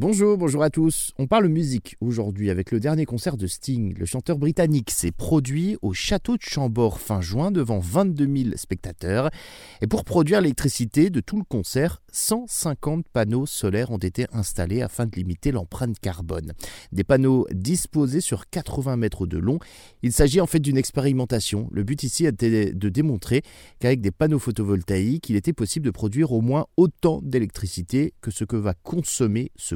Bonjour, bonjour à tous. On parle musique aujourd'hui avec le dernier concert de Sting. Le chanteur britannique s'est produit au château de Chambord fin juin devant 22 000 spectateurs. Et pour produire l'électricité de tout le concert, 150 panneaux solaires ont été installés afin de limiter l'empreinte carbone. Des panneaux disposés sur 80 mètres de long. Il s'agit en fait d'une expérimentation. Le but ici était de démontrer qu'avec des panneaux photovoltaïques, il était possible de produire au moins autant d'électricité que ce que va consommer ce.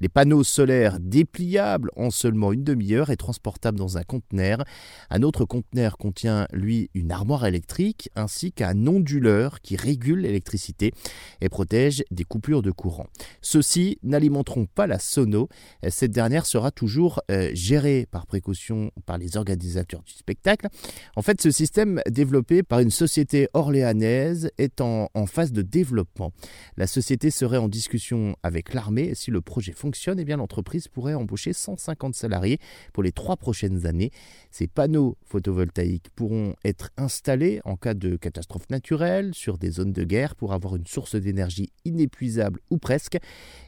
Les panneaux solaires dépliables en seulement une demi-heure et transportables dans un conteneur. Un autre conteneur contient, lui, une armoire électrique ainsi qu'un onduleur qui régule l'électricité et protège des coupures de courant. Ceux-ci n'alimenteront pas la sono. Cette dernière sera toujours euh, gérée par précaution par les organisateurs du spectacle. En fait, ce système développé par une société orléanaise est en, en phase de développement. La société serait en discussion avec l'armée si le projet fonctionne, eh bien l'entreprise pourrait embaucher 150 salariés pour les trois prochaines années. Ces panneaux photovoltaïques pourront être installés en cas de catastrophe naturelle sur des zones de guerre pour avoir une source d'énergie inépuisable ou presque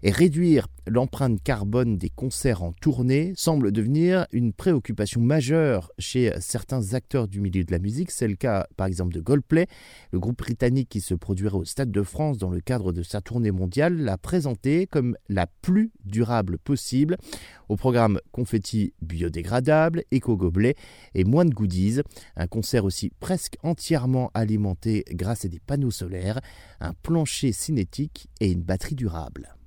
et réduire l'empreinte carbone des concerts en tournée semble devenir une préoccupation majeure chez certains acteurs du milieu de la musique. C'est le cas par exemple de Goldplay, le groupe britannique qui se produirait au Stade de France dans le cadre de sa tournée mondiale l'a présenté comme la plus durable possible. Au programme confetti biodégradable, éco-gobelet et moins de goodies. Un concert aussi presque entièrement alimenté grâce à des panneaux solaires, un plancher cinétique et une batterie durable.